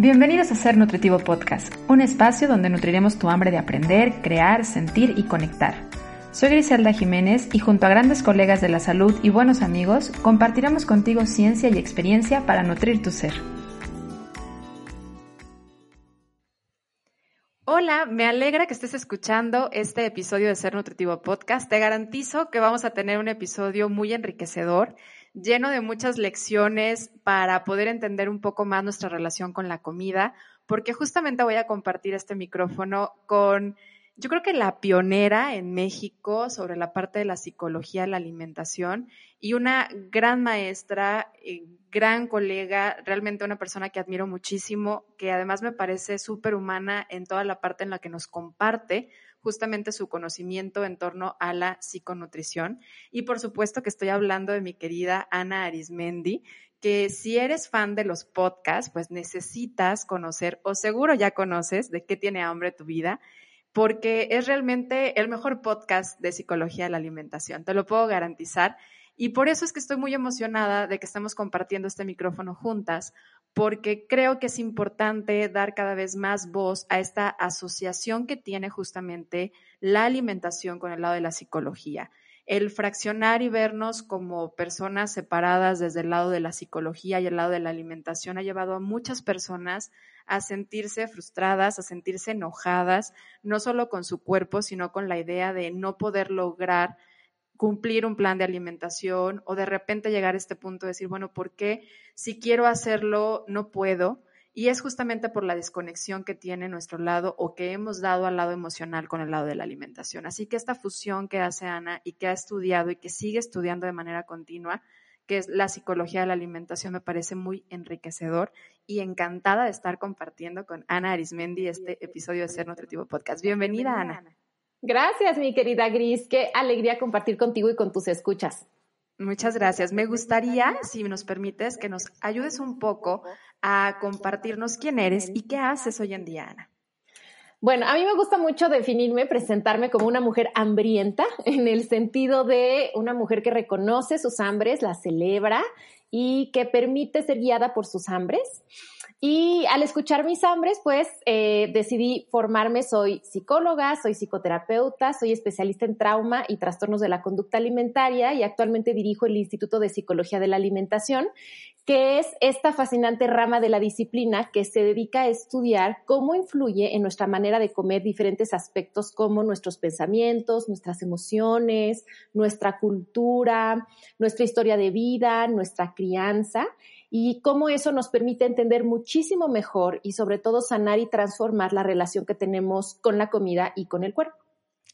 Bienvenidos a Ser Nutritivo Podcast, un espacio donde nutriremos tu hambre de aprender, crear, sentir y conectar. Soy Griselda Jiménez y junto a grandes colegas de la salud y buenos amigos, compartiremos contigo ciencia y experiencia para nutrir tu ser. Hola, me alegra que estés escuchando este episodio de Ser Nutritivo Podcast. Te garantizo que vamos a tener un episodio muy enriquecedor lleno de muchas lecciones para poder entender un poco más nuestra relación con la comida, porque justamente voy a compartir este micrófono con, yo creo que la pionera en México sobre la parte de la psicología de la alimentación y una gran maestra, eh, gran colega, realmente una persona que admiro muchísimo, que además me parece súper humana en toda la parte en la que nos comparte justamente su conocimiento en torno a la psiconutrición. Y por supuesto que estoy hablando de mi querida Ana Arismendi, que si eres fan de los podcasts, pues necesitas conocer, o seguro ya conoces, de qué tiene hambre tu vida, porque es realmente el mejor podcast de psicología de la alimentación, te lo puedo garantizar. Y por eso es que estoy muy emocionada de que estemos compartiendo este micrófono juntas, porque creo que es importante dar cada vez más voz a esta asociación que tiene justamente la alimentación con el lado de la psicología. El fraccionar y vernos como personas separadas desde el lado de la psicología y el lado de la alimentación ha llevado a muchas personas a sentirse frustradas, a sentirse enojadas, no solo con su cuerpo, sino con la idea de no poder lograr cumplir un plan de alimentación o de repente llegar a este punto de decir, bueno, ¿por qué si quiero hacerlo no puedo? Y es justamente por la desconexión que tiene nuestro lado o que hemos dado al lado emocional con el lado de la alimentación. Así que esta fusión que hace Ana y que ha estudiado y que sigue estudiando de manera continua, que es la psicología de la alimentación, me parece muy enriquecedor y encantada de estar compartiendo con Ana Arismendi este episodio de Ser Nutritivo Podcast. Bienvenida, Ana. Gracias, mi querida Gris. Qué alegría compartir contigo y con tus escuchas. Muchas gracias. Me gustaría, si nos permites, que nos ayudes un poco a compartirnos quién eres y qué haces hoy en día, Ana. Bueno, a mí me gusta mucho definirme, presentarme como una mujer hambrienta, en el sentido de una mujer que reconoce sus hambres, las celebra y que permite ser guiada por sus hambres. Y al escuchar mis hambres, pues eh, decidí formarme. Soy psicóloga, soy psicoterapeuta, soy especialista en trauma y trastornos de la conducta alimentaria y actualmente dirijo el Instituto de Psicología de la Alimentación, que es esta fascinante rama de la disciplina que se dedica a estudiar cómo influye en nuestra manera de comer diferentes aspectos como nuestros pensamientos, nuestras emociones, nuestra cultura, nuestra historia de vida, nuestra crianza y cómo eso nos permite entender muchísimo mejor y sobre todo sanar y transformar la relación que tenemos con la comida y con el cuerpo.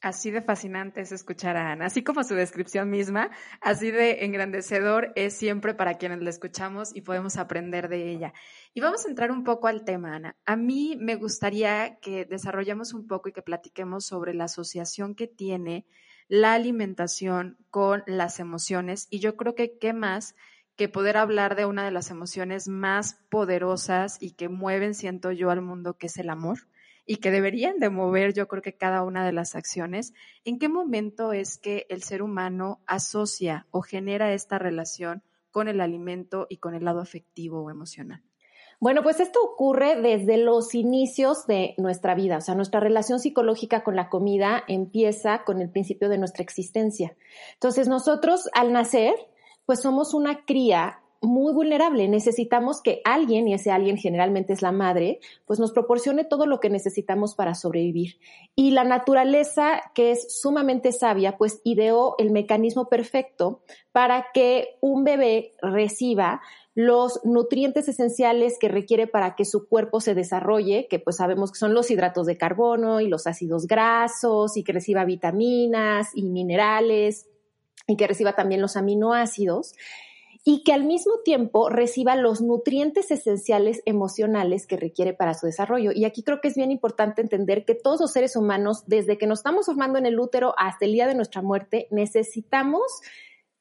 Así de fascinante es escuchar a Ana, así como su descripción misma, así de engrandecedor es siempre para quienes la escuchamos y podemos aprender de ella. Y vamos a entrar un poco al tema, Ana. A mí me gustaría que desarrollemos un poco y que platiquemos sobre la asociación que tiene la alimentación con las emociones y yo creo que qué más que poder hablar de una de las emociones más poderosas y que mueven, siento yo, al mundo, que es el amor, y que deberían de mover, yo creo que cada una de las acciones. ¿En qué momento es que el ser humano asocia o genera esta relación con el alimento y con el lado afectivo o emocional? Bueno, pues esto ocurre desde los inicios de nuestra vida, o sea, nuestra relación psicológica con la comida empieza con el principio de nuestra existencia. Entonces, nosotros al nacer pues somos una cría muy vulnerable. Necesitamos que alguien, y ese alguien generalmente es la madre, pues nos proporcione todo lo que necesitamos para sobrevivir. Y la naturaleza, que es sumamente sabia, pues ideó el mecanismo perfecto para que un bebé reciba los nutrientes esenciales que requiere para que su cuerpo se desarrolle, que pues sabemos que son los hidratos de carbono y los ácidos grasos y que reciba vitaminas y minerales y que reciba también los aminoácidos y que al mismo tiempo reciba los nutrientes esenciales emocionales que requiere para su desarrollo. Y aquí creo que es bien importante entender que todos los seres humanos, desde que nos estamos formando en el útero hasta el día de nuestra muerte, necesitamos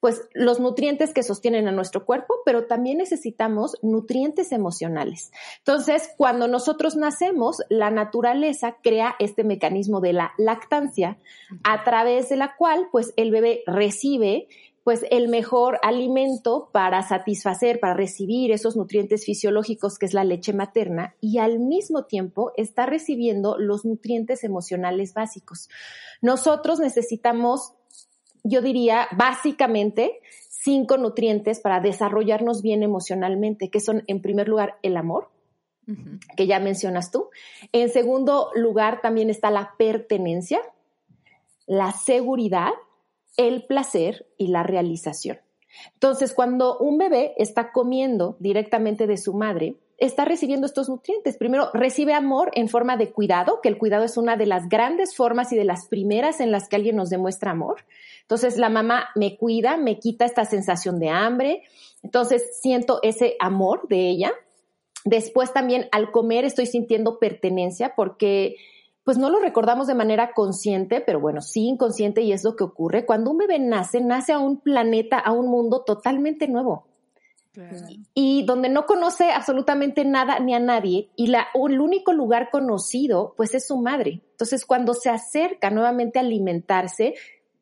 pues los nutrientes que sostienen a nuestro cuerpo, pero también necesitamos nutrientes emocionales. Entonces, cuando nosotros nacemos, la naturaleza crea este mecanismo de la lactancia a través de la cual pues el bebé recibe pues el mejor alimento para satisfacer, para recibir esos nutrientes fisiológicos que es la leche materna y al mismo tiempo está recibiendo los nutrientes emocionales básicos. Nosotros necesitamos, yo diría, básicamente cinco nutrientes para desarrollarnos bien emocionalmente, que son en primer lugar el amor, que ya mencionas tú. En segundo lugar también está la pertenencia, la seguridad, el placer y la realización. Entonces, cuando un bebé está comiendo directamente de su madre, está recibiendo estos nutrientes. Primero, recibe amor en forma de cuidado, que el cuidado es una de las grandes formas y de las primeras en las que alguien nos demuestra amor. Entonces, la mamá me cuida, me quita esta sensación de hambre. Entonces, siento ese amor de ella. Después también al comer estoy sintiendo pertenencia porque pues no lo recordamos de manera consciente, pero bueno, sí inconsciente y es lo que ocurre. Cuando un bebé nace, nace a un planeta, a un mundo totalmente nuevo. Y donde no conoce absolutamente nada ni a nadie, y la, el único lugar conocido, pues es su madre. Entonces, cuando se acerca nuevamente a alimentarse,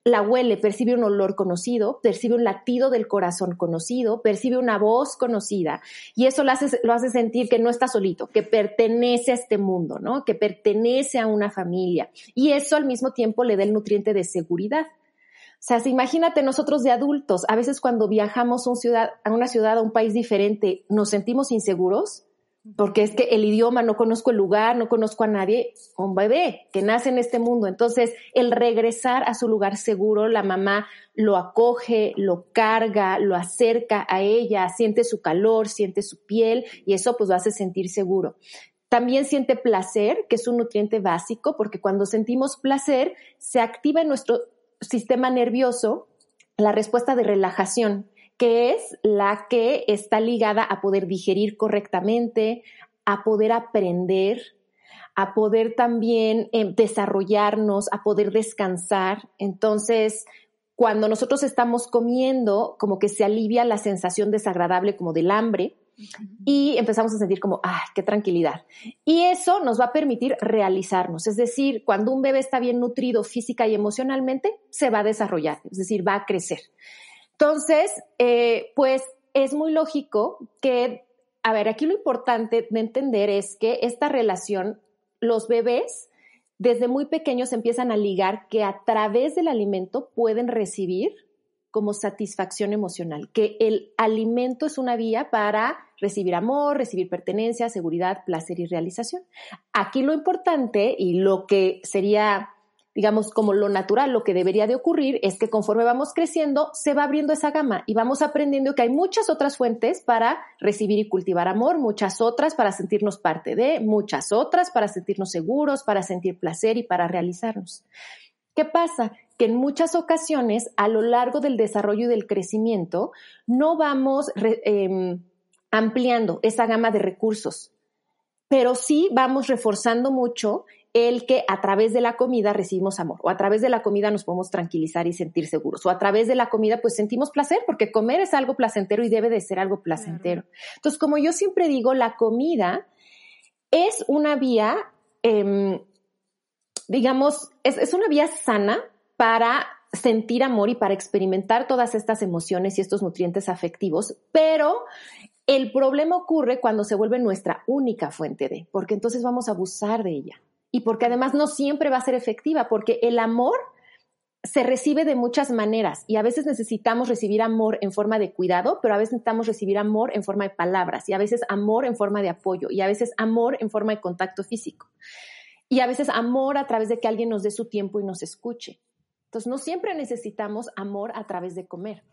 la huele, percibe un olor conocido, percibe un latido del corazón conocido, percibe una voz conocida y eso lo hace, lo hace sentir que no está solito, que pertenece a este mundo, ¿no? Que pertenece a una familia y eso al mismo tiempo le da el nutriente de seguridad. O sea, imagínate nosotros de adultos, a veces cuando viajamos a, ciudad, a una ciudad, a un país diferente, nos sentimos inseguros porque es que el idioma, no conozco el lugar, no conozco a nadie, un bebé que nace en este mundo. Entonces, el regresar a su lugar seguro, la mamá lo acoge, lo carga, lo acerca a ella, siente su calor, siente su piel y eso pues lo hace sentir seguro. También siente placer, que es un nutriente básico, porque cuando sentimos placer, se activa en nuestro sistema nervioso la respuesta de relajación que es la que está ligada a poder digerir correctamente, a poder aprender, a poder también eh, desarrollarnos, a poder descansar. Entonces, cuando nosotros estamos comiendo, como que se alivia la sensación desagradable como del hambre y empezamos a sentir como, ¡ay, qué tranquilidad! Y eso nos va a permitir realizarnos. Es decir, cuando un bebé está bien nutrido física y emocionalmente, se va a desarrollar, es decir, va a crecer. Entonces, eh, pues es muy lógico que, a ver, aquí lo importante de entender es que esta relación, los bebés desde muy pequeños empiezan a ligar que a través del alimento pueden recibir como satisfacción emocional, que el alimento es una vía para recibir amor, recibir pertenencia, seguridad, placer y realización. Aquí lo importante y lo que sería digamos, como lo natural, lo que debería de ocurrir es que conforme vamos creciendo, se va abriendo esa gama y vamos aprendiendo que hay muchas otras fuentes para recibir y cultivar amor, muchas otras para sentirnos parte de, muchas otras para sentirnos seguros, para sentir placer y para realizarnos. ¿Qué pasa? Que en muchas ocasiones, a lo largo del desarrollo y del crecimiento, no vamos em, ampliando esa gama de recursos, pero sí vamos reforzando mucho el que a través de la comida recibimos amor, o a través de la comida nos podemos tranquilizar y sentir seguros, o a través de la comida pues sentimos placer, porque comer es algo placentero y debe de ser algo placentero. Entonces, como yo siempre digo, la comida es una vía, em, digamos, es, es una vía sana para sentir amor y para experimentar todas estas emociones y estos nutrientes afectivos, pero el problema ocurre cuando se vuelve nuestra única fuente de, porque entonces vamos a abusar de ella y porque además no siempre va a ser efectiva, porque el amor se recibe de muchas maneras y a veces necesitamos recibir amor en forma de cuidado, pero a veces necesitamos recibir amor en forma de palabras y a veces amor en forma de apoyo y a veces amor en forma de contacto físico y a veces amor a través de que alguien nos dé su tiempo y nos escuche. Entonces, no siempre necesitamos amor a través de comer.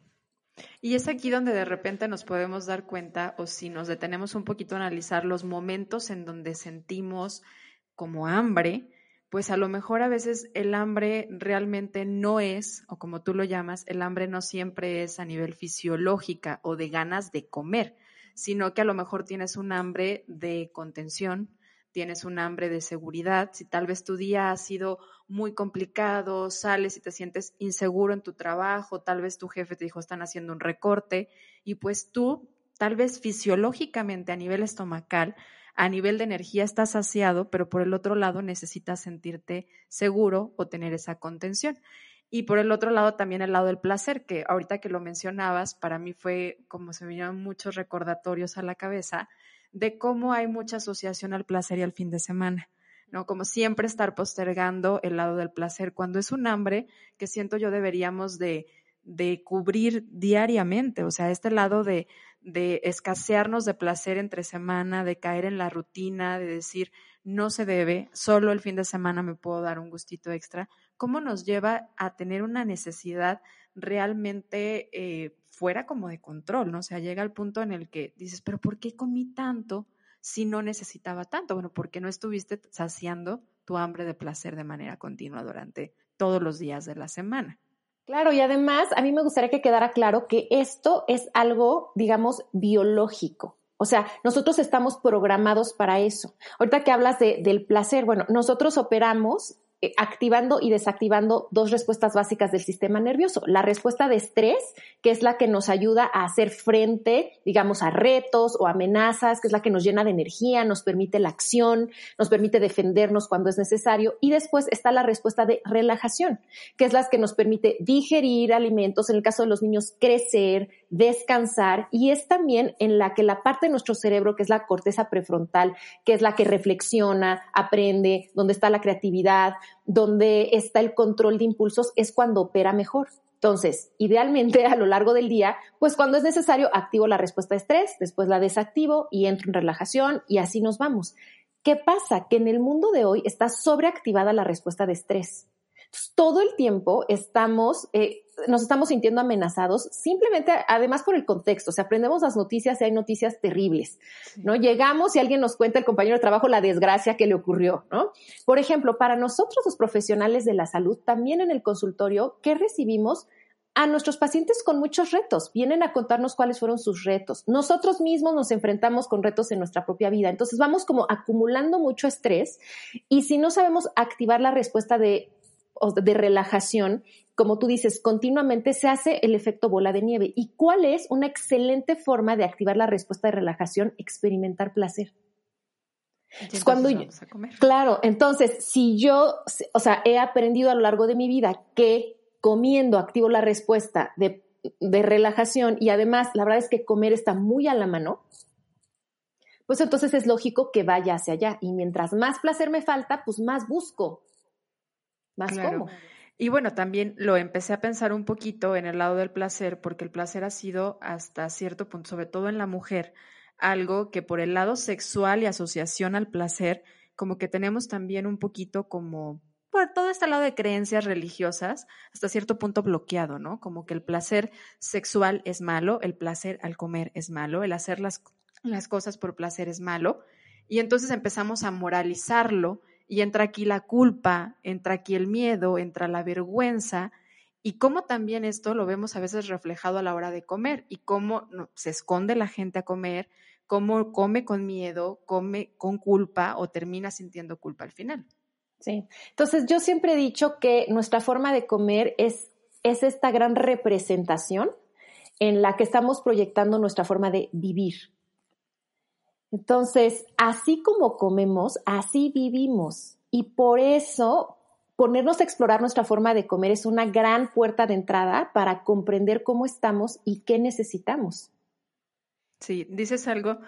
Y es aquí donde de repente nos podemos dar cuenta, o si nos detenemos un poquito a analizar los momentos en donde sentimos como hambre, pues a lo mejor a veces el hambre realmente no es, o como tú lo llamas, el hambre no siempre es a nivel fisiológica o de ganas de comer, sino que a lo mejor tienes un hambre de contención, tienes un hambre de seguridad, si tal vez tu día ha sido muy complicado, sales y te sientes inseguro en tu trabajo, tal vez tu jefe te dijo están haciendo un recorte y pues tú tal vez fisiológicamente a nivel estomacal a nivel de energía estás saciado, pero por el otro lado necesitas sentirte seguro o tener esa contención. Y por el otro lado también el lado del placer, que ahorita que lo mencionabas, para mí fue como se me vinieron muchos recordatorios a la cabeza de cómo hay mucha asociación al placer y al fin de semana. ¿no? Como siempre estar postergando el lado del placer, cuando es un hambre que siento yo deberíamos de, de cubrir diariamente, o sea, este lado de, de escasearnos de placer entre semana, de caer en la rutina, de decir, no se debe, solo el fin de semana me puedo dar un gustito extra, ¿cómo nos lleva a tener una necesidad realmente eh, fuera como de control, ¿no? O sea, llega al punto en el que dices, pero ¿por qué comí tanto si no necesitaba tanto? Bueno, porque no estuviste saciando tu hambre de placer de manera continua durante todos los días de la semana. Claro, y además a mí me gustaría que quedara claro que esto es algo, digamos, biológico. O sea, nosotros estamos programados para eso. Ahorita que hablas de, del placer, bueno, nosotros operamos activando y desactivando dos respuestas básicas del sistema nervioso. La respuesta de estrés, que es la que nos ayuda a hacer frente, digamos, a retos o amenazas, que es la que nos llena de energía, nos permite la acción, nos permite defendernos cuando es necesario. Y después está la respuesta de relajación, que es la que nos permite digerir alimentos, en el caso de los niños, crecer, descansar. Y es también en la que la parte de nuestro cerebro, que es la corteza prefrontal, que es la que reflexiona, aprende, donde está la creatividad, donde está el control de impulsos, es cuando opera mejor. Entonces, idealmente a lo largo del día, pues cuando es necesario, activo la respuesta de estrés, después la desactivo y entro en relajación y así nos vamos. ¿Qué pasa? Que en el mundo de hoy está sobreactivada la respuesta de estrés todo el tiempo estamos, eh, nos estamos sintiendo amenazados, simplemente, además por el contexto, o sea, aprendemos las noticias y hay noticias terribles, ¿no? Llegamos y alguien nos cuenta, el compañero de trabajo, la desgracia que le ocurrió, ¿no? Por ejemplo, para nosotros los profesionales de la salud, también en el consultorio, ¿qué recibimos? a nuestros pacientes con muchos retos. Vienen a contarnos cuáles fueron sus retos. Nosotros mismos nos enfrentamos con retos en nuestra propia vida. Entonces vamos como acumulando mucho estrés y si no sabemos activar la respuesta de de relajación, como tú dices, continuamente se hace el efecto bola de nieve. ¿Y cuál es una excelente forma de activar la respuesta de relajación? Experimentar placer. cuando claro, entonces, si yo, o sea, he aprendido a lo largo de mi vida que comiendo activo la respuesta de, de relajación y además la verdad es que comer está muy a la mano, pues entonces es lógico que vaya hacia allá. Y mientras más placer me falta, pues más busco más claro. Y bueno, también lo empecé a pensar un poquito en el lado del placer, porque el placer ha sido hasta cierto punto, sobre todo en la mujer, algo que por el lado sexual y asociación al placer, como que tenemos también un poquito como por todo este lado de creencias religiosas, hasta cierto punto bloqueado, ¿no? Como que el placer sexual es malo, el placer al comer es malo, el hacer las, las cosas por placer es malo, y entonces empezamos a moralizarlo y entra aquí la culpa, entra aquí el miedo, entra la vergüenza. Y cómo también esto lo vemos a veces reflejado a la hora de comer y cómo se esconde la gente a comer, cómo come con miedo, come con culpa o termina sintiendo culpa al final. Sí, entonces yo siempre he dicho que nuestra forma de comer es, es esta gran representación en la que estamos proyectando nuestra forma de vivir. Entonces, así como comemos, así vivimos. Y por eso ponernos a explorar nuestra forma de comer es una gran puerta de entrada para comprender cómo estamos y qué necesitamos. Sí, dices algo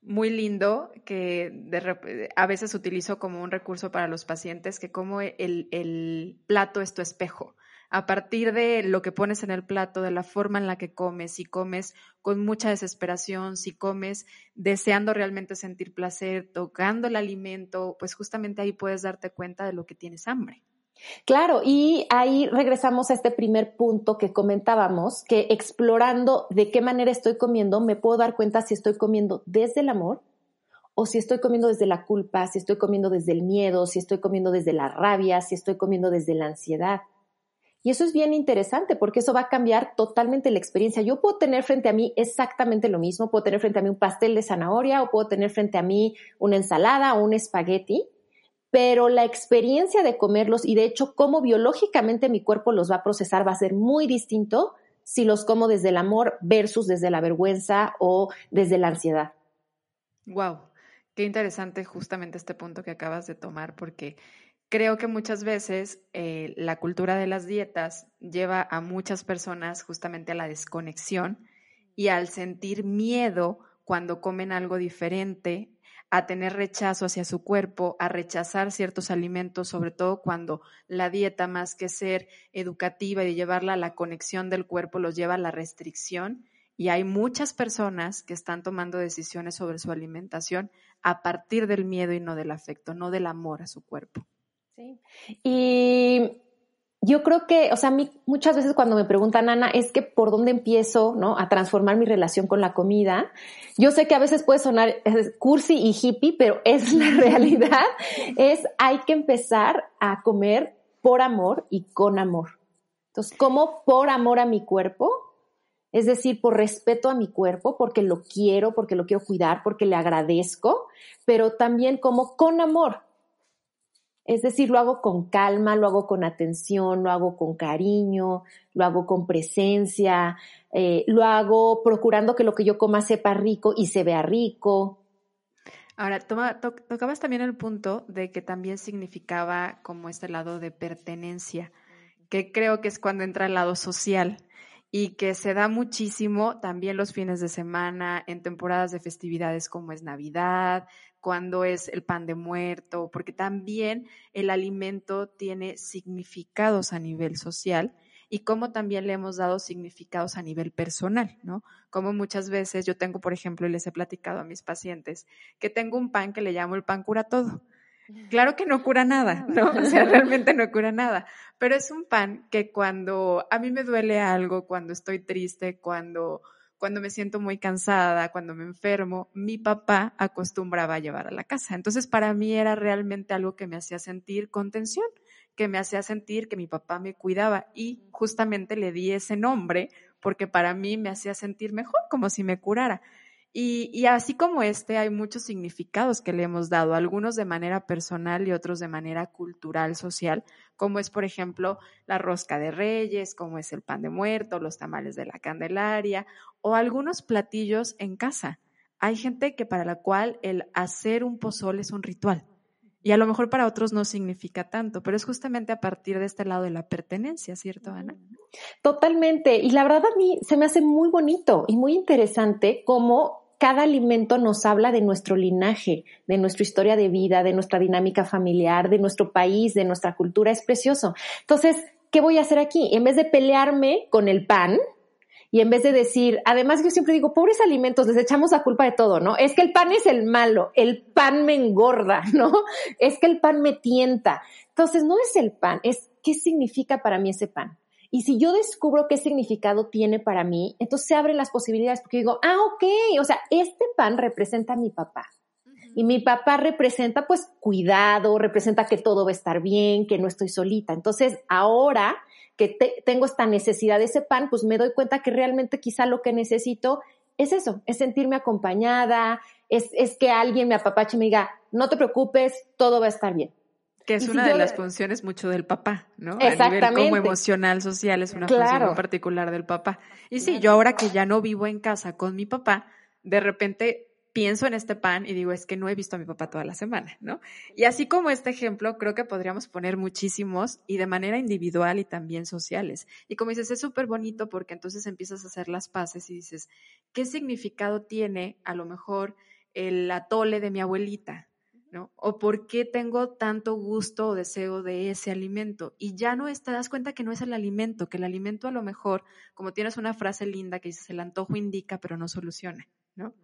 muy lindo que a veces utilizo como un recurso para los pacientes, que como el plato es tu espejo a partir de lo que pones en el plato, de la forma en la que comes, si comes con mucha desesperación, si comes deseando realmente sentir placer, tocando el alimento, pues justamente ahí puedes darte cuenta de lo que tienes hambre. Claro, y ahí regresamos a este primer punto que comentábamos, que explorando de qué manera estoy comiendo, me puedo dar cuenta si estoy comiendo desde el amor o si estoy comiendo desde la culpa, si estoy comiendo desde el miedo, si estoy comiendo desde la rabia, si estoy comiendo desde la ansiedad. Y eso es bien interesante porque eso va a cambiar totalmente la experiencia. Yo puedo tener frente a mí exactamente lo mismo, puedo tener frente a mí un pastel de zanahoria o puedo tener frente a mí una ensalada o un espagueti, pero la experiencia de comerlos y de hecho cómo biológicamente mi cuerpo los va a procesar va a ser muy distinto si los como desde el amor versus desde la vergüenza o desde la ansiedad. Wow, qué interesante justamente este punto que acabas de tomar porque creo que muchas veces eh, la cultura de las dietas lleva a muchas personas justamente a la desconexión y al sentir miedo cuando comen algo diferente, a tener rechazo hacia su cuerpo, a rechazar ciertos alimentos, sobre todo cuando la dieta, más que ser educativa y llevarla a la conexión del cuerpo, los lleva a la restricción. Y hay muchas personas que están tomando decisiones sobre su alimentación a partir del miedo y no del afecto, no del amor a su cuerpo. Sí. Y yo creo que, o sea, a mí muchas veces cuando me preguntan, Ana, es que por dónde empiezo, ¿no? A transformar mi relación con la comida. Yo sé que a veces puede sonar cursi y hippie, pero es la realidad. es, hay que empezar a comer por amor y con amor. Entonces, como por amor a mi cuerpo, es decir, por respeto a mi cuerpo, porque lo quiero, porque lo quiero cuidar, porque le agradezco, pero también como con amor, es decir, lo hago con calma, lo hago con atención, lo hago con cariño, lo hago con presencia, eh, lo hago procurando que lo que yo coma sepa rico y se vea rico. Ahora, tocabas también el punto de que también significaba como este lado de pertenencia, que creo que es cuando entra el lado social y que se da muchísimo también los fines de semana en temporadas de festividades como es Navidad, cuando es el pan de muerto, porque también el alimento tiene significados a nivel social y como también le hemos dado significados a nivel personal, ¿no? Como muchas veces yo tengo, por ejemplo, y les he platicado a mis pacientes, que tengo un pan que le llamo el pan cura todo. Claro que no cura nada, ¿no? O sea, realmente no cura nada, pero es un pan que cuando a mí me duele algo, cuando estoy triste, cuando cuando me siento muy cansada, cuando me enfermo, mi papá acostumbraba a llevar a la casa. Entonces, para mí era realmente algo que me hacía sentir contención, que me hacía sentir que mi papá me cuidaba y justamente le di ese nombre porque para mí me hacía sentir mejor, como si me curara. Y, así como este, hay muchos significados que le hemos dado, algunos de manera personal y otros de manera cultural, social, como es, por ejemplo, la rosca de reyes, como es el pan de muerto, los tamales de la Candelaria o algunos platillos en casa. Hay gente que para la cual el hacer un pozol es un ritual. Y a lo mejor para otros no significa tanto, pero es justamente a partir de este lado de la pertenencia, ¿cierto, Ana? Totalmente. Y la verdad a mí se me hace muy bonito y muy interesante cómo cada alimento nos habla de nuestro linaje, de nuestra historia de vida, de nuestra dinámica familiar, de nuestro país, de nuestra cultura. Es precioso. Entonces, ¿qué voy a hacer aquí? En vez de pelearme con el pan, y en vez de decir, además yo siempre digo, pobres alimentos, les echamos la culpa de todo, ¿no? Es que el pan es el malo, el pan me engorda, ¿no? Es que el pan me tienta. Entonces, no es el pan, es qué significa para mí ese pan. Y si yo descubro qué significado tiene para mí, entonces se abren las posibilidades porque digo, ah, ok, o sea, este pan representa a mi papá. Y mi papá representa pues cuidado, representa que todo va a estar bien, que no estoy solita. Entonces, ahora que tengo esta necesidad de ese pan, pues me doy cuenta que realmente quizá lo que necesito es eso, es sentirme acompañada, es, es que alguien me apapache y me diga, no te preocupes, todo va a estar bien. Que es una de las funciones mucho del papá, ¿no? Exactamente. A nivel como emocional, social, es una función muy particular del papá. Y sí, yo ahora que ya no vivo en casa con mi papá, de repente pienso en este pan y digo, es que no he visto a mi papá toda la semana, ¿no? Y así como este ejemplo, creo que podríamos poner muchísimos y de manera individual y también sociales. Y como dices, es súper bonito porque entonces empiezas a hacer las paces y dices, ¿qué significado tiene a lo mejor el atole de mi abuelita? ¿No? O por qué tengo tanto gusto o deseo de ese alimento. Y ya no te das cuenta que no es el alimento, que el alimento a lo mejor, como tienes una frase linda que dices, el antojo indica, pero no soluciona, ¿no?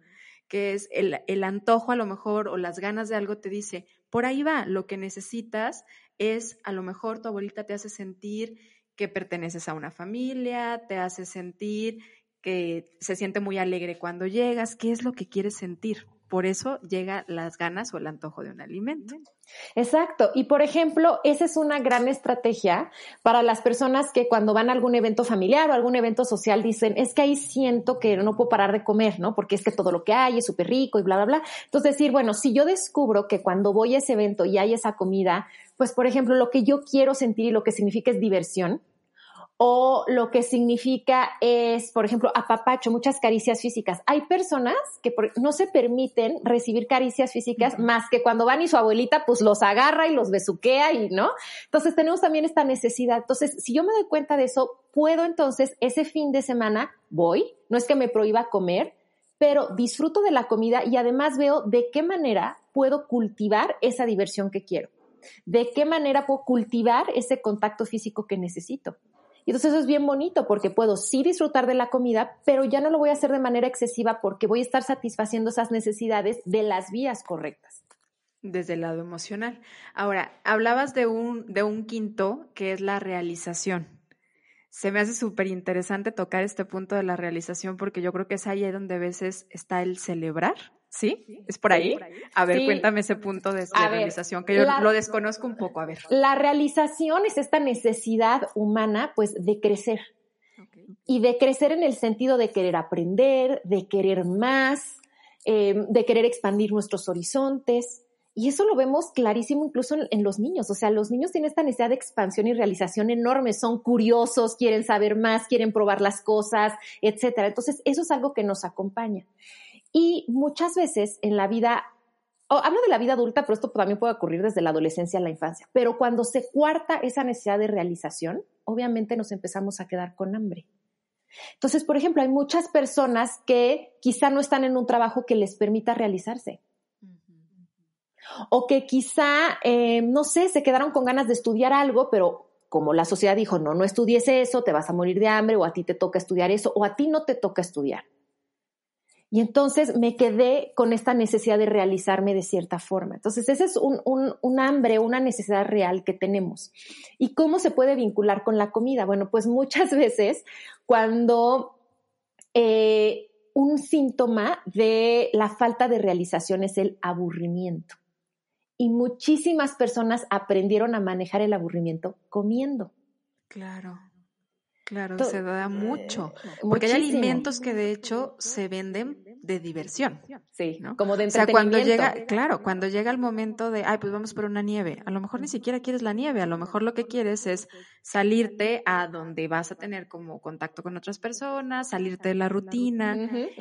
que es el, el antojo a lo mejor o las ganas de algo te dice, por ahí va, lo que necesitas es a lo mejor tu abuelita te hace sentir que perteneces a una familia, te hace sentir que se siente muy alegre cuando llegas, ¿qué es lo que quieres sentir? Por eso llega las ganas o el antojo de un alimento. Exacto. Y por ejemplo, esa es una gran estrategia para las personas que cuando van a algún evento familiar o algún evento social dicen, es que ahí siento que no puedo parar de comer, ¿no? Porque es que todo lo que hay es súper rico y bla, bla, bla. Entonces decir, bueno, si yo descubro que cuando voy a ese evento y hay esa comida, pues por ejemplo, lo que yo quiero sentir y lo que significa es diversión, o lo que significa es, por ejemplo, apapacho, muchas caricias físicas. Hay personas que no se permiten recibir caricias físicas más que cuando van y su abuelita pues los agarra y los besuquea y, ¿no? Entonces tenemos también esta necesidad. Entonces, si yo me doy cuenta de eso, puedo entonces ese fin de semana voy, no es que me prohíba comer, pero disfruto de la comida y además veo de qué manera puedo cultivar esa diversión que quiero. De qué manera puedo cultivar ese contacto físico que necesito. Y entonces eso es bien bonito porque puedo sí disfrutar de la comida, pero ya no lo voy a hacer de manera excesiva porque voy a estar satisfaciendo esas necesidades de las vías correctas. Desde el lado emocional. Ahora, hablabas de un, de un quinto que es la realización. Se me hace súper interesante tocar este punto de la realización porque yo creo que es ahí donde a veces está el celebrar ¿Sí? ¿Es por ahí? A ver, cuéntame ese punto de, realización, que yo lo desconozco un poco. A ver. La realización es esta necesidad humana, pues, de crecer. Y de crecer en el sentido de querer aprender, de querer más, em, de querer expandir nuestros horizontes. Y eso lo vemos clarísimo incluso en, en, los niños. O sea, los niños tienen esta necesidad de expansión y realización enorme. Son curiosos, quieren saber más, quieren probar las cosas, etcétera. Entonces, eso es algo que nos acompaña. Y muchas veces en la vida, hablo de la vida adulta, pero esto también puede ocurrir desde la adolescencia a la infancia, pero cuando se cuarta esa necesidad de realización, obviamente nos empezamos a quedar con hambre. Entonces, por ejemplo, hay muchas personas que quizá no están en un trabajo que les permita realizarse. O que quizá, eh, no sé, se quedaron con ganas de estudiar algo, pero como la sociedad dijo, no, no estudies eso, te vas a morir de hambre, o a ti te toca estudiar eso, o a ti no te toca estudiar. Y entonces me quedé con esta necesidad de realizarme de cierta forma. Entonces, ese es un, hambre, una necesidad real que tenemos. ¿Y cómo se puede vincular con la comida? Bueno, pues muchas veces cuando eh, un síntoma de la falta de realización es el aburrimiento. Y muchísimas personas aprendieron a manejar el aburrimiento comiendo. Claro. Claro, se da mucho. Porque hay alimentos que de hecho se venden de diversión. Sí, ¿no? Como de O sea, cuando llega, claro, cuando llega el momento de, ay, pues vamos por una nieve, a lo mejor ni siquiera quieres la nieve, a lo mejor lo que quieres es salirte a donde vas a tener como contacto con otras personas, salirte de la rutina,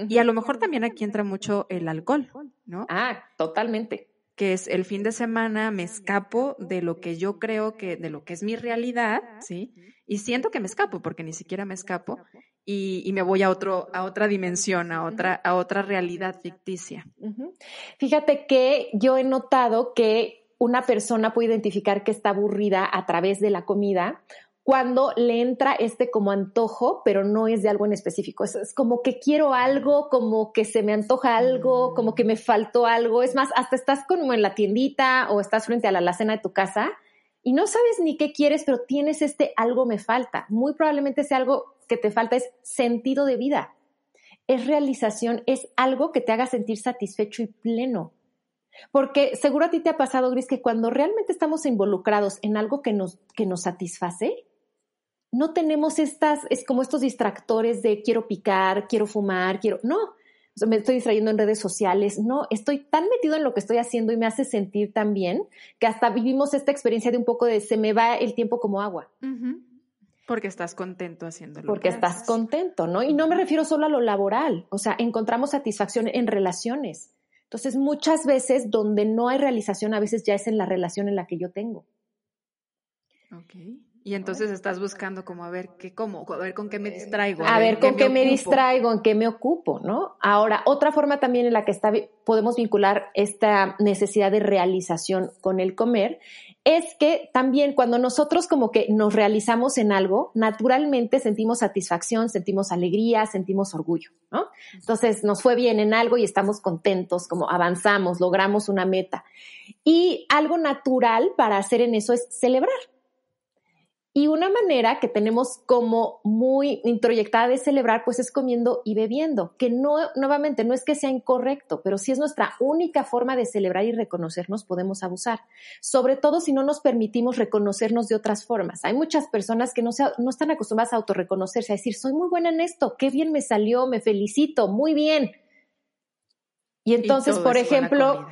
y a lo mejor también aquí entra mucho el alcohol, ¿no? Ah, totalmente que es el fin de semana me escapo de lo que yo creo que, de lo que es mi realidad, ¿sí? Y siento que me escapo, porque ni siquiera me escapo, y, me voy a, otro, a otra dimensión, a otra, a otra realidad ficticia. Fíjate que yo he notado que una persona puede identificar que está aburrida a través de la comida cuando le entra este como antojo, pero no es de algo en específico. Es, como que quiero algo, como que se me antoja algo, como que me faltó algo. Es más, hasta estás como en la tiendita o estás frente a la alacena de tu casa y no sabes ni qué quieres, pero tienes este algo me falta. Muy probablemente ese algo que te falta es sentido de vida. Es realización, es algo que te haga sentir satisfecho y pleno. Porque seguro a ti te ha pasado, Gris, que cuando realmente estamos involucrados en algo que nos, que nos satisface, no tenemos estas, es como estos distractores de quiero picar, quiero fumar, quiero, no, me estoy distrayendo en redes sociales, no, estoy tan metido en lo que estoy haciendo y me hace sentir tan bien que hasta vivimos esta experiencia de un poco de se me va el tiempo como agua. Porque estás contento haciéndolo. Porque estás contento, ¿no? Y no me refiero solo a lo laboral, o sea, encontramos satisfacción en relaciones. Entonces, muchas veces donde no hay realización, a veces ya es en la relación en la que yo tengo. Ok. Y entonces estás buscando como a ver qué cómo, a ver con qué me distraigo. A, ver, con qué me, distraigo, en qué me ocupo, ¿no? Ahora, otra forma también en la que está, podemos vincular esta necesidad de realización con el comer es que también cuando nosotros como que nos realizamos en algo, naturalmente sentimos satisfacción, sentimos alegría, sentimos orgullo, ¿no? Entonces nos fue bien en algo y estamos contentos, como avanzamos, logramos una meta. Y algo natural para hacer en eso es celebrar. Y una manera que tenemos como muy introyectada de celebrar, pues es comiendo y bebiendo, que no, nuevamente, no es que sea incorrecto, pero si es nuestra única forma de celebrar y reconocernos, podemos abusar. Sobre todo si no nos permitimos reconocernos de otras formas. Hay muchas personas que no, se, no están acostumbradas a autorreconocerse, a decir, soy muy buena en esto, qué bien me salió, me felicito, muy bien. Y entonces, por ejemplo,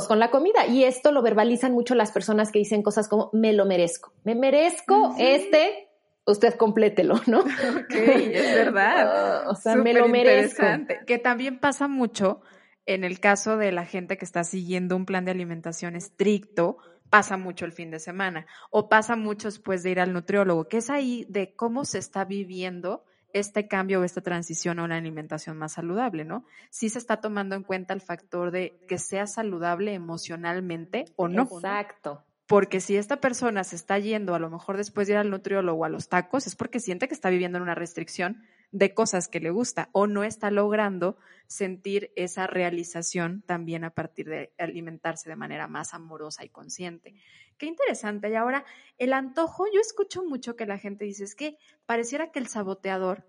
con la comida. Y esto lo verbalizan mucho las personas que dicen cosas como me lo merezco. Me merezco este usted complételo, ¿no? Ok, es verdad. o sea, me lo merezco. Que también pasa mucho en el caso de la gente que está siguiendo un plan de alimentación estricto, pasa mucho el fin de semana o pasa mucho después de ir al nutriólogo, que es ahí de cómo se está viviendo este cambio o esta transición a una alimentación más saludable, ¿no? Si se está tomando en cuenta el factor de que sea saludable emocionalmente o no. Exacto. Porque si esta persona se está yendo a lo mejor después de ir al nutriólogo a los tacos, es porque siente que está viviendo en una restricción de cosas que le gusta o no está logrando sentir esa realización también a partir de alimentarse de manera más amorosa y consciente. Qué interesante. Y ahora, el antojo, yo escucho mucho que la gente dice, es que pareciera que el saboteador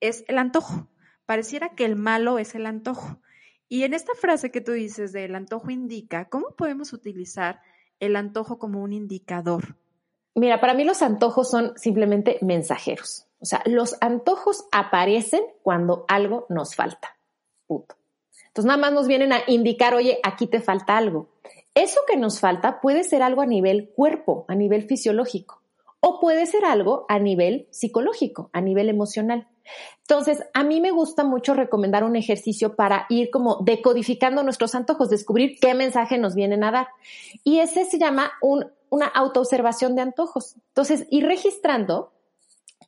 es el antojo, pareciera que el malo es el antojo. Y en esta frase que tú dices de el antojo indica, ¿cómo podemos utilizar el antojo como un indicador? Mira, para mí los antojos son simplemente mensajeros. O sea, los antojos aparecen cuando algo nos falta. Punto. Entonces nada más nos vienen a indicar, oye, aquí te falta algo. Eso que nos falta puede ser algo a nivel cuerpo, a nivel fisiológico, o puede ser algo a nivel psicológico, a nivel emocional. Entonces, a mí me gusta mucho recomendar un ejercicio para ir como decodificando nuestros antojos, descubrir qué mensaje nos vienen a dar. Y ese se llama una autoobservación de antojos. Entonces, ir registrando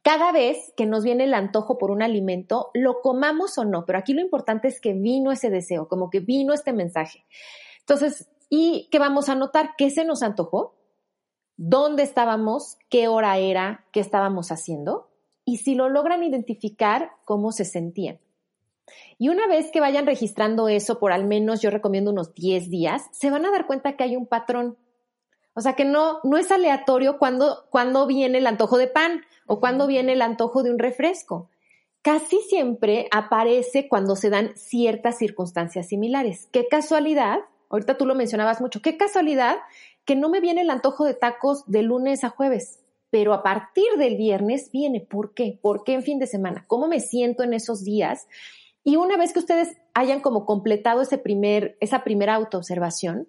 cada vez que nos viene el antojo por un alimento, lo comamos o no, pero aquí lo importante es que vino ese deseo, como que vino este mensaje. Entonces, ¿y qué vamos a notar? ¿Qué se nos antojó? ¿Dónde estábamos? ¿Qué hora era? ¿Qué estábamos haciendo? Y si lo logran identificar, ¿cómo se sentían? Y una vez que vayan registrando eso por al menos, yo recomiendo unos 10 días, se van a dar cuenta que hay un patrón. O sea que no, no es aleatorio cuando, cuando viene el antojo de pan o cuando viene el antojo de un refresco. Casi siempre aparece cuando se dan ciertas circunstancias similares. Qué casualidad, ahorita tú lo mencionabas mucho, qué casualidad que no me viene el antojo de tacos de lunes a jueves, pero a partir del viernes viene. ¿Por qué? ¿Por qué en fin de semana? ¿Cómo me siento en esos días? Y una vez que ustedes hayan como completado ese primer, esa primera autoobservación,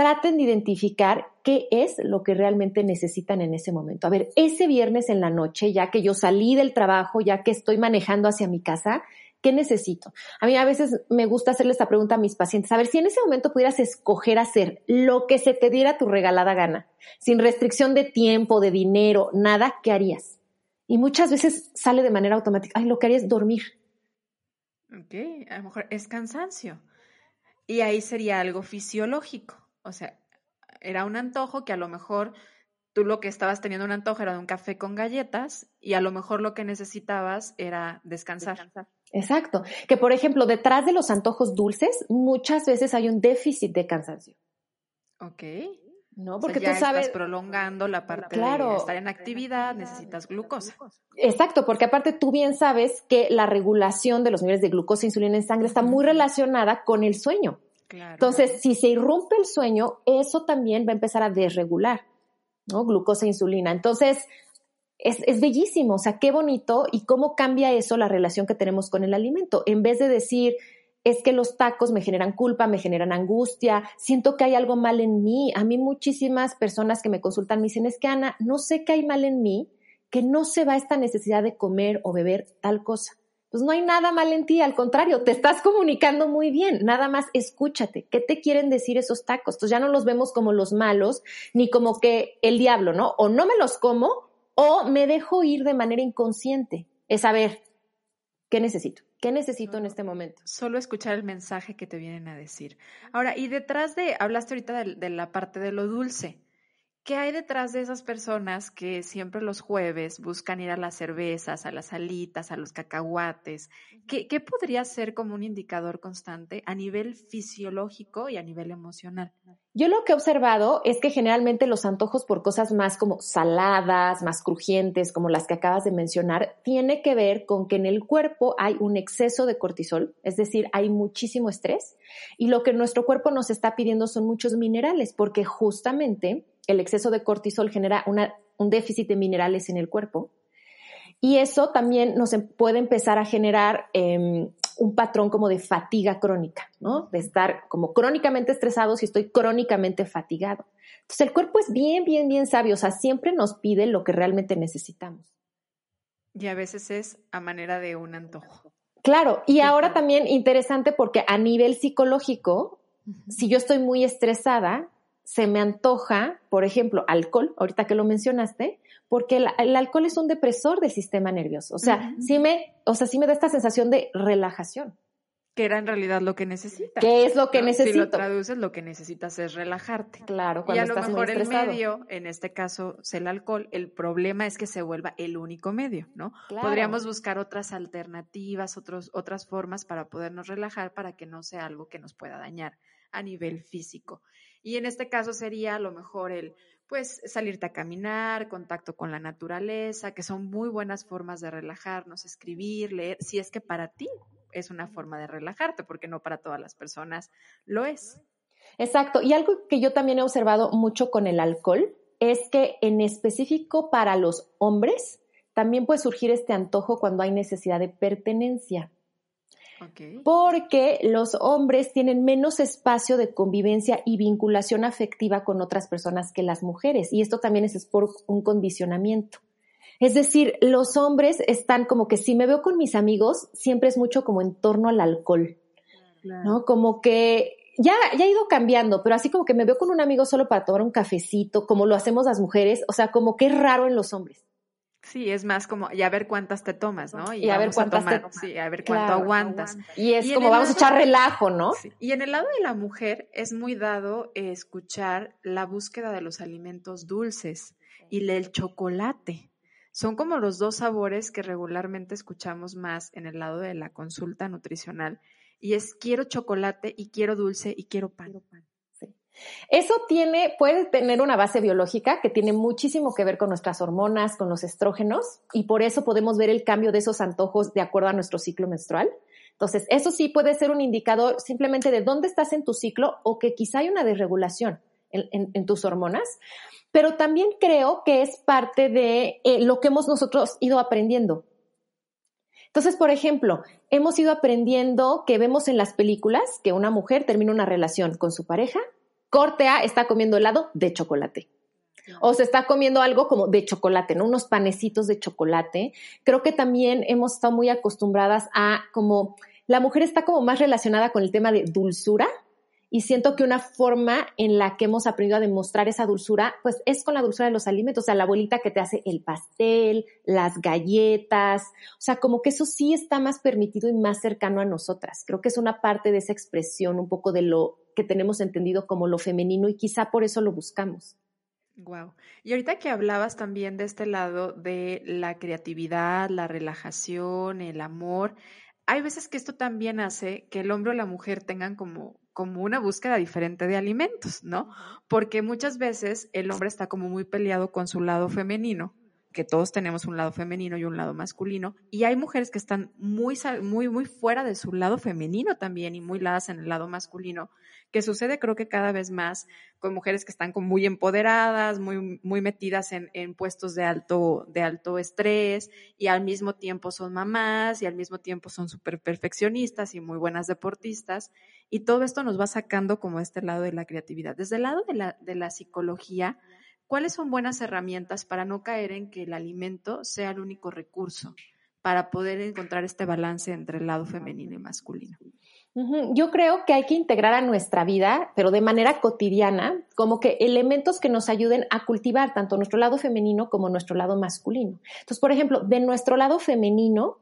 traten de identificar qué es lo que realmente necesitan en ese momento. A ver, ese viernes en la noche, ya que yo salí del trabajo, ya que estoy manejando hacia mi casa, ¿qué necesito? A mí a veces me gusta hacerle esta pregunta a mis pacientes. A ver, si en ese momento pudieras escoger hacer lo que se te diera tu regalada gana, sin restricción de tiempo, de dinero, nada, ¿qué harías? Y muchas veces sale de manera automática, ay, lo que haría es dormir. Ok, a lo mejor es cansancio. Y ahí sería algo fisiológico. O sea, era un antojo que a lo mejor tú lo que estabas teniendo un antojo era de un café con galletas y a lo mejor lo que necesitabas era descansar. Exacto. Que por ejemplo, detrás de los antojos dulces muchas veces hay un déficit de cansancio. Ok. No, porque tú sabes. Estás prolongando la parte de estar en actividad, necesitas glucosa. Exacto, porque aparte tú bien sabes que la regulación de los niveles de glucosa e insulina en sangre está muy relacionada con el sueño. Entonces, si se irrumpe el sueño, eso también va a empezar a desregular, ¿no? Glucosa e insulina. Entonces, es, es, bellísimo, o sea, qué bonito y cómo cambia eso la relación que tenemos con el alimento. En vez de decir, es que los tacos me generan culpa, me generan angustia, siento que hay algo mal en mí. A mí muchísimas personas que me consultan me dicen, es que Ana, no sé qué hay mal en mí, que no se va esta necesidad de comer o beber tal cosa pues no hay nada mal en ti, al contrario, te estás comunicando muy bien, nada más escúchate, ¿qué te quieren decir esos tacos? Entonces ya no los vemos como los malos, ni como que el diablo, ¿no? O no me los como, o me dejo ir de manera inconsciente. Es saber, ¿qué necesito? ¿Qué necesito en este momento? Solo escuchar el mensaje que te vienen a decir. Ahora, y detrás de, hablaste ahorita de la parte de lo dulce. ¿Qué hay detrás de esas personas que siempre los jueves buscan ir a las cervezas, a las salitas, a los cacahuates? ¿Qué, ¿Qué, podría ser como un indicador constante a nivel fisiológico y a nivel emocional? Yo lo que he observado es que generalmente los antojos por cosas más como saladas, más crujientes, como las que acabas de mencionar, tiene que ver con que en el cuerpo hay un exceso de cortisol, es decir, hay muchísimo estrés y lo que nuestro cuerpo nos está pidiendo son muchos minerales, porque justamente el exceso de cortisol genera un déficit de minerales en el cuerpo. Y eso también nos em, puede empezar a generar em, un patrón como de fatiga crónica, ¿no? De estar como crónicamente estresado si estoy crónicamente fatigado. Entonces el cuerpo es bien, bien, bien sabio, o sea, siempre nos pide lo que realmente necesitamos. Y a veces es a manera de un antojo. Claro, y ahora también interesante porque a nivel psicológico, si yo estoy muy estresada, se me antoja, por ejemplo, alcohol, ahorita que lo mencionaste, porque el, alcohol es un depresor del sistema nervioso. O sea, sí me, o sea, sí me da esta sensación de relajación que era en realidad lo que necesitas. ¿Qué es lo que necesito? Si lo traduces, lo que necesitas es relajarte. Claro, cuando y a lo mejor el medio, en este caso es el alcohol, el problema es que se vuelva el único medio, ¿no? Podríamos buscar otras alternativas, otros, otras formas para podernos relajar para que no sea algo que nos pueda dañar a nivel físico. Y en este caso sería a lo mejor el pues salirte a caminar, contacto con la naturaleza, que son muy buenas formas de relajarnos, escribir, leer, si es que para ti es una forma de relajarte, porque no para todas las personas lo es. Exacto. Y algo que yo también he observado mucho con el alcohol es que en específico para los hombres también puede surgir este antojo cuando hay necesidad de pertenencia. Porque los hombres tienen menos espacio de convivencia y vinculación afectiva con otras personas que las mujeres. Y esto también es por un condicionamiento. Es decir, los hombres están como que si me veo con mis amigos, siempre es mucho como en torno al alcohol, ¿no? Como que ya, ya ha ido cambiando, pero así como que me veo con un amigo solo para tomar un cafecito, como lo hacemos las mujeres, o sea, como que es raro en los hombres. Sí, es más como, y a ver cuántas te tomas, ¿no? Y, a ver cuántas te Sí, a ver cuánto aguantas. Y es como vamos a echar relajo, ¿no? Y en el lado de la mujer es muy dado escuchar la búsqueda de los alimentos dulces y el chocolate. Son como los dos sabores que regularmente escuchamos más en el lado de la consulta nutricional y es quiero chocolate y quiero dulce y quiero pan. Eso tiene, puede tener una base biológica que tiene muchísimo que ver con nuestras hormonas, con los estrógenos, y por eso podemos ver el cambio de esos antojos de acuerdo a nuestro ciclo menstrual. Entonces, eso sí puede ser un indicador simplemente de dónde estás en tu ciclo o que quizá hay una desregulación en tus hormonas pero también creo que es parte de eh, lo que hemos nosotros ido aprendiendo. Entonces, por ejemplo, hemos ido aprendiendo que vemos en las películas que una mujer termina una relación con su pareja, corte A está comiendo helado de chocolate. O se está comiendo algo como de chocolate, ¿no? Unos panecitos de chocolate. Creo que también hemos estado muy acostumbradas a como la mujer está como más relacionada con el tema de dulzura, y siento que una forma en la que hemos aprendido a demostrar esa dulzura, pues es con la dulzura de los alimentos, o sea, la abuelita que te hace el pastel, las galletas, o sea, como que eso sí está más permitido y más cercano a nosotras. Creo que es una parte de esa expresión, un poco de lo que tenemos entendido como lo femenino y quizá por eso lo buscamos. Wow. Y ahorita que hablabas también de este lado de la creatividad, la relajación, el amor, hay veces que esto también hace que el hombre o la mujer tengan como como una búsqueda diferente de alimentos, ¿no? Porque muchas veces el hombre está como muy peleado con su lado femenino, que todos tenemos un lado femenino y un lado masculino, y hay mujeres que están muy, muy, muy fuera de su lado femenino también y muy ladas en el lado masculino, que sucede creo que cada vez más con mujeres que están muy empoderadas, muy, muy metidas en, en, puestos de alto, de alto estrés y al mismo tiempo son mamás y al mismo tiempo son súper perfeccionistas y muy buenas deportistas. Y todo esto nos va sacando como este lado de la creatividad. Desde el lado de la, de la psicología, ¿cuáles son buenas herramientas para no caer en que el alimento sea el único recurso para poder encontrar este balance entre el lado femenino y masculino? Yo creo que hay que integrar a nuestra vida, pero de manera cotidiana, como que elementos que nos ayuden a cultivar tanto nuestro lado femenino como nuestro lado masculino. Entonces, por ejemplo, de nuestro lado femenino,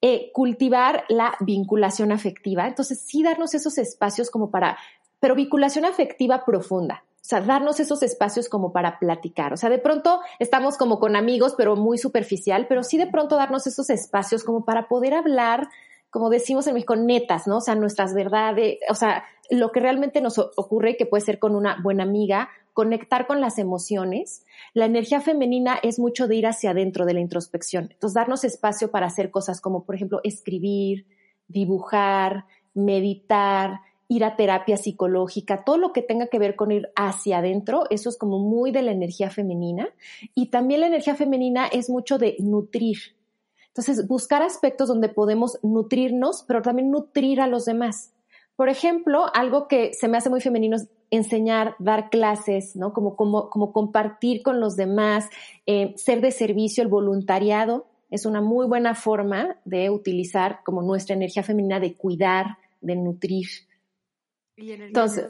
eh, cultivar la vinculación afectiva. Entonces, sí darnos esos espacios como para, pero vinculación afectiva profunda. O sea, darnos esos espacios como para platicar. O sea, de pronto estamos como con amigos, pero muy superficial, pero sí de pronto darnos esos espacios como para poder hablar como decimos en México, netas, ¿no? O sea, nuestras verdades, o sea, lo que realmente nos ocurre, que puede ser con una buena amiga, conectar con las emociones. La energía femenina es mucho de ir hacia adentro de la introspección. Entonces, darnos espacio para hacer cosas como, por ejemplo, escribir, dibujar, meditar, ir a terapia psicológica, todo lo que tenga que ver con ir hacia adentro, eso es como muy de la energía femenina. Y también la energía femenina es mucho de nutrir, entonces, buscar aspectos donde podemos nutrirnos, pero también nutrir a los demás. Por ejemplo, algo que se me hace muy femenino es enseñar, dar clases, ¿no? Como, como, como compartir con los demás, eh, ser de servicio, el voluntariado es una muy buena forma de utilizar como nuestra energía femenina de cuidar, de nutrir. Y Entonces,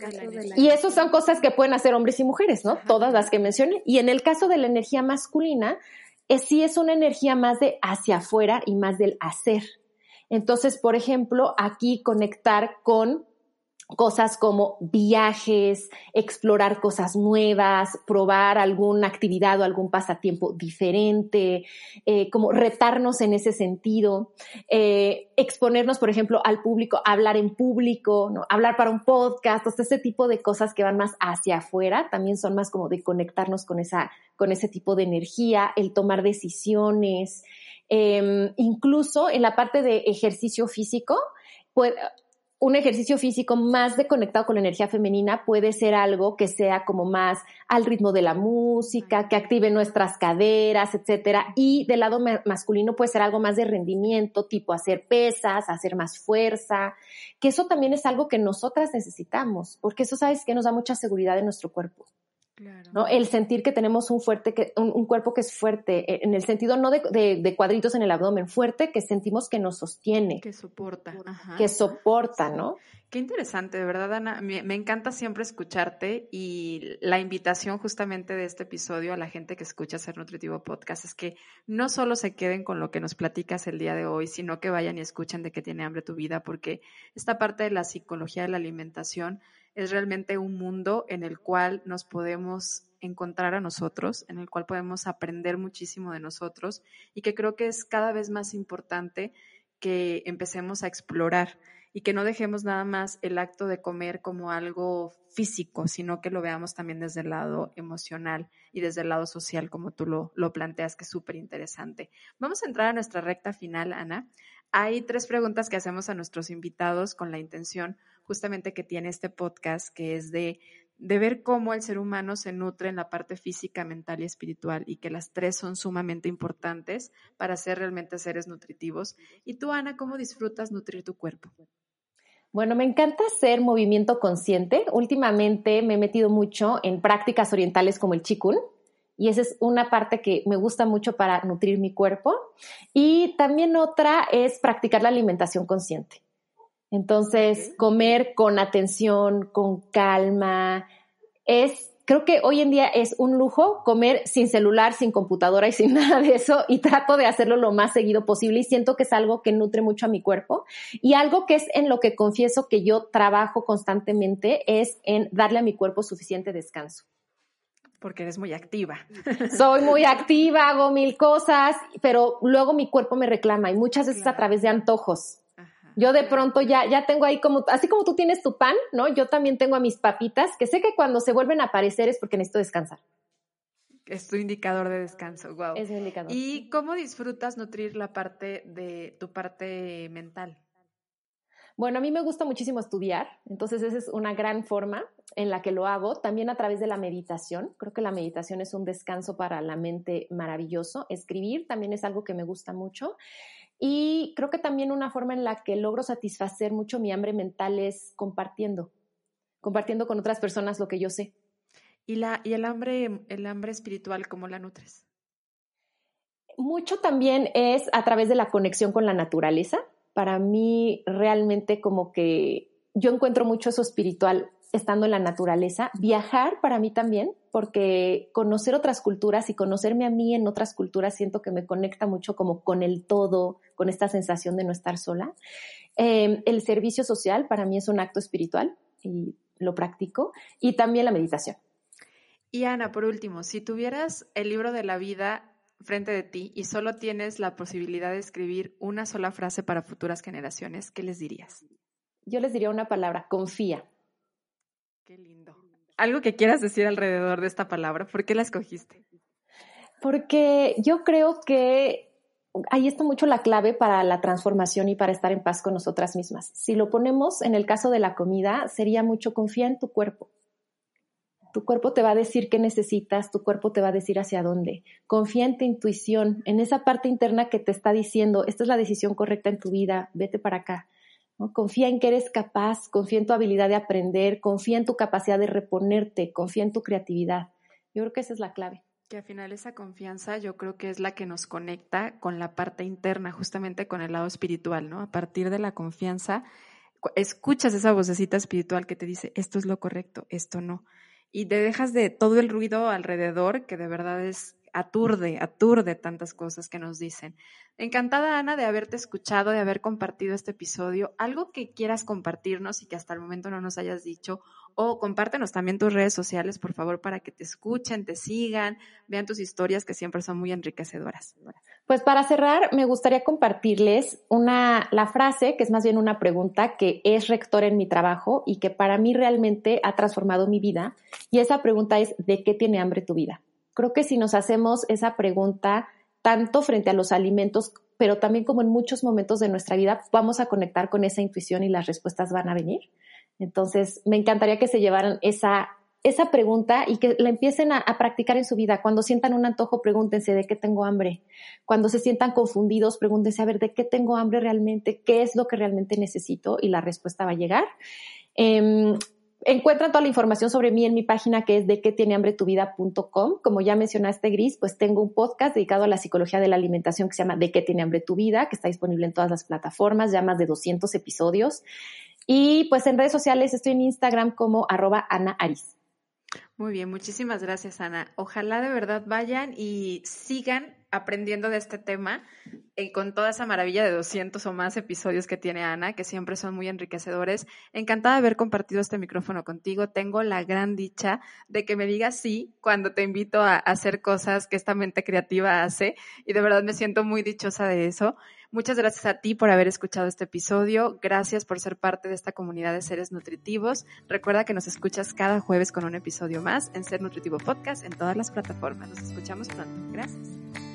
y eso son cosas que pueden hacer hombres y mujeres, ¿no? Todas las que mencioné. Y en el caso de la energía masculina, es, sí es una energía más de hacia afuera y más del hacer. Entonces, por ejemplo, aquí conectar con cosas como viajes, explorar cosas nuevas, probar alguna actividad o algún pasatiempo diferente, eh, como retarnos en ese sentido, eh, exponernos, por ejemplo, al público, hablar en público, hablar para un podcast, o ese tipo de cosas que van más hacia afuera, también son más como de conectarnos con esa, con ese tipo de energía, el tomar decisiones, em, incluso en la parte de ejercicio físico, pues, un ejercicio físico más de conectado con la energía femenina puede ser algo que sea como más al ritmo de la música, que active nuestras caderas, etcétera. Y del lado masculino puede ser algo más de rendimiento, tipo hacer pesas, hacer más fuerza, que eso también es algo que nosotras necesitamos, porque eso sabes que nos da mucha seguridad en nuestro cuerpo. ¿No? El sentir que tenemos un, fuerte, que, un, cuerpo que es fuerte, eh, en el sentido no de, cuadritos en el abdomen, fuerte, que sentimos que nos sostiene. Que soporta. Que soporta, ¿no? Qué interesante, de verdad, Ana. Me, me, encanta siempre escucharte y la invitación justamente de este episodio a la gente que escucha Ser Nutritivo Podcast es que no solo se queden con lo que nos platicas el día de hoy, sino que vayan y escuchen de qué tiene hambre tu vida, porque esta parte de la psicología de la alimentación es realmente un mundo en el cual nos podemos encontrar a nosotros, en el cual podemos aprender muchísimo de nosotros y que creo que es cada vez más importante que empecemos a explorar y que no dejemos nada más el acto de comer como algo físico, sino que lo veamos también desde el lado emocional y desde el lado social, como tú lo, lo planteas, que es súper interesante. Vamos a entrar a nuestra recta final, Ana. Hay tres preguntas que hacemos a nuestros invitados con la intención justamente que tiene este podcast, que es de, de ver cómo el ser humano se nutre en la parte física, mental y espiritual y que las tres son sumamente importantes para ser realmente seres nutritivos. ¿Y tú, Ana, cómo disfrutas nutrir tu cuerpo? Bueno, me encanta hacer movimiento consciente. Últimamente me he metido mucho en prácticas orientales como el Qigong y esa es una parte que me gusta mucho para nutrir mi cuerpo. Y también otra es practicar la alimentación consciente. Entonces, comer con atención, con calma, es, creo que hoy en día es un lujo comer sin celular, sin computadora y sin nada de eso y trato de hacerlo lo más seguido posible y siento que es algo que nutre mucho a mi cuerpo y algo que es en lo que confieso que yo trabajo constantemente es en darle a mi cuerpo suficiente descanso. Porque eres muy activa. Soy muy activa, hago mil cosas, pero luego mi cuerpo me reclama y muchas veces a través de antojos. Yo de pronto ya, ya tengo ahí como, así como tú tienes tu pan, ¿no? Yo también tengo a mis papitas, que sé que cuando se vuelven a aparecer es porque necesito descansar. Es tu indicador de descanso, wow. Es mi indicador. ¿Y cómo disfrutas nutrir la parte de tu parte mental? Bueno, a mí me gusta muchísimo estudiar, entonces esa es una gran forma en la que lo hago, también a través de la meditación. Creo que la meditación es un descanso para la mente maravilloso. Escribir también es algo que me gusta mucho. Y creo que también una forma en la que logro satisfacer mucho mi hambre mental es compartiendo, compartiendo con otras personas lo que yo sé. ¿Y, la, y el, hambre, el hambre espiritual, cómo la nutres? Mucho también es a través de la conexión con la naturaleza. Para mí realmente como que yo encuentro mucho eso espiritual estando en la naturaleza. Viajar para mí también, porque conocer otras culturas y conocerme a mí en otras culturas siento que me conecta mucho como con el todo, con esta sensación de no estar sola. Em, el servicio social para mí es un acto espiritual y lo practico. Y también la meditación. Y Ana, por último, si tuvieras el libro de la vida frente de ti y solo tienes la posibilidad de escribir una sola frase para futuras generaciones, ¿qué les dirías? Yo les diría una palabra, confía. Qué lindo. ¿Algo que quieras decir alrededor de esta palabra? ¿Por qué la escogiste? Porque yo creo que ahí está mucho la clave para la transformación y para estar en paz con nosotras mismas. Si lo ponemos en el caso de la comida, sería mucho confía en tu cuerpo. Tu cuerpo te va a decir qué necesitas, tu cuerpo te va a decir hacia dónde. Confía en tu intuición, en esa parte interna que te está diciendo, esta es la decisión correcta en tu vida, vete para acá. Confía en que eres capaz, confía en tu habilidad de aprender, confía en tu capacidad de reponerte, confía en tu creatividad. Yo creo que esa es la clave. Que al final esa confianza yo creo que es la que nos conecta con la parte interna, justamente con el lado espiritual, ¿no? A partir de la confianza, escuchas esa vocecita espiritual que te dice, esto es lo correcto, esto no. Y te dejas de todo el ruido alrededor, que de verdad es aturde, aturde tantas cosas que nos dicen. Encantada, Ana, de haberte escuchado, de haber compartido este episodio. Algo que quieras compartirnos y que hasta el momento no nos hayas dicho, o compártenos también tus redes sociales, por favor, para que te escuchen, te sigan, vean tus historias que siempre son muy enriquecedoras. Pues para cerrar, me gustaría compartirles una, la frase, que es más bien una pregunta, que es rector en mi trabajo y que para mí realmente ha transformado mi vida. Y esa pregunta es, ¿de qué tiene hambre tu vida? Creo que si nos hacemos esa pregunta tanto frente a los alimentos, pero también como en muchos momentos de nuestra vida, vamos a conectar con esa intuición y las respuestas van a venir. Entonces, me encantaría que se llevaran esa, esa pregunta y que la empiecen a, practicar en su vida. Cuando sientan un antojo, pregúntense de qué tengo hambre. Cuando se sientan confundidos, pregúntense a ver de qué tengo hambre realmente, qué es lo que realmente necesito y la respuesta va a llegar. Eh, encuentran toda la información sobre mí en mi página que es de qué tiene hambre tu vida.com. Como ya mencionaste, Gris, pues tengo un podcast dedicado a la psicología de la alimentación que se llama De qué tiene hambre tu vida, que está disponible en todas las plataformas, ya más de 200 episodios. Y pues en redes sociales estoy en Instagram como arroba Ana Aris. Muy bien, muchísimas gracias, Ana. Ojalá de verdad vayan y sigan aprendiendo de este tema eh, con toda esa maravilla de 200 o más episodios que tiene Ana, que siempre son muy enriquecedores. Encantada de haber compartido este micrófono contigo. Tengo la gran dicha de que me digas sí cuando te invito a hacer cosas que esta mente creativa hace y de verdad me siento muy dichosa de eso. Muchas gracias a ti por haber escuchado este episodio. Gracias por ser parte de esta comunidad de seres nutritivos. Recuerda que nos escuchas cada jueves con un episodio más en Ser Nutritivo Podcast en todas las plataformas. Nos escuchamos pronto. Gracias.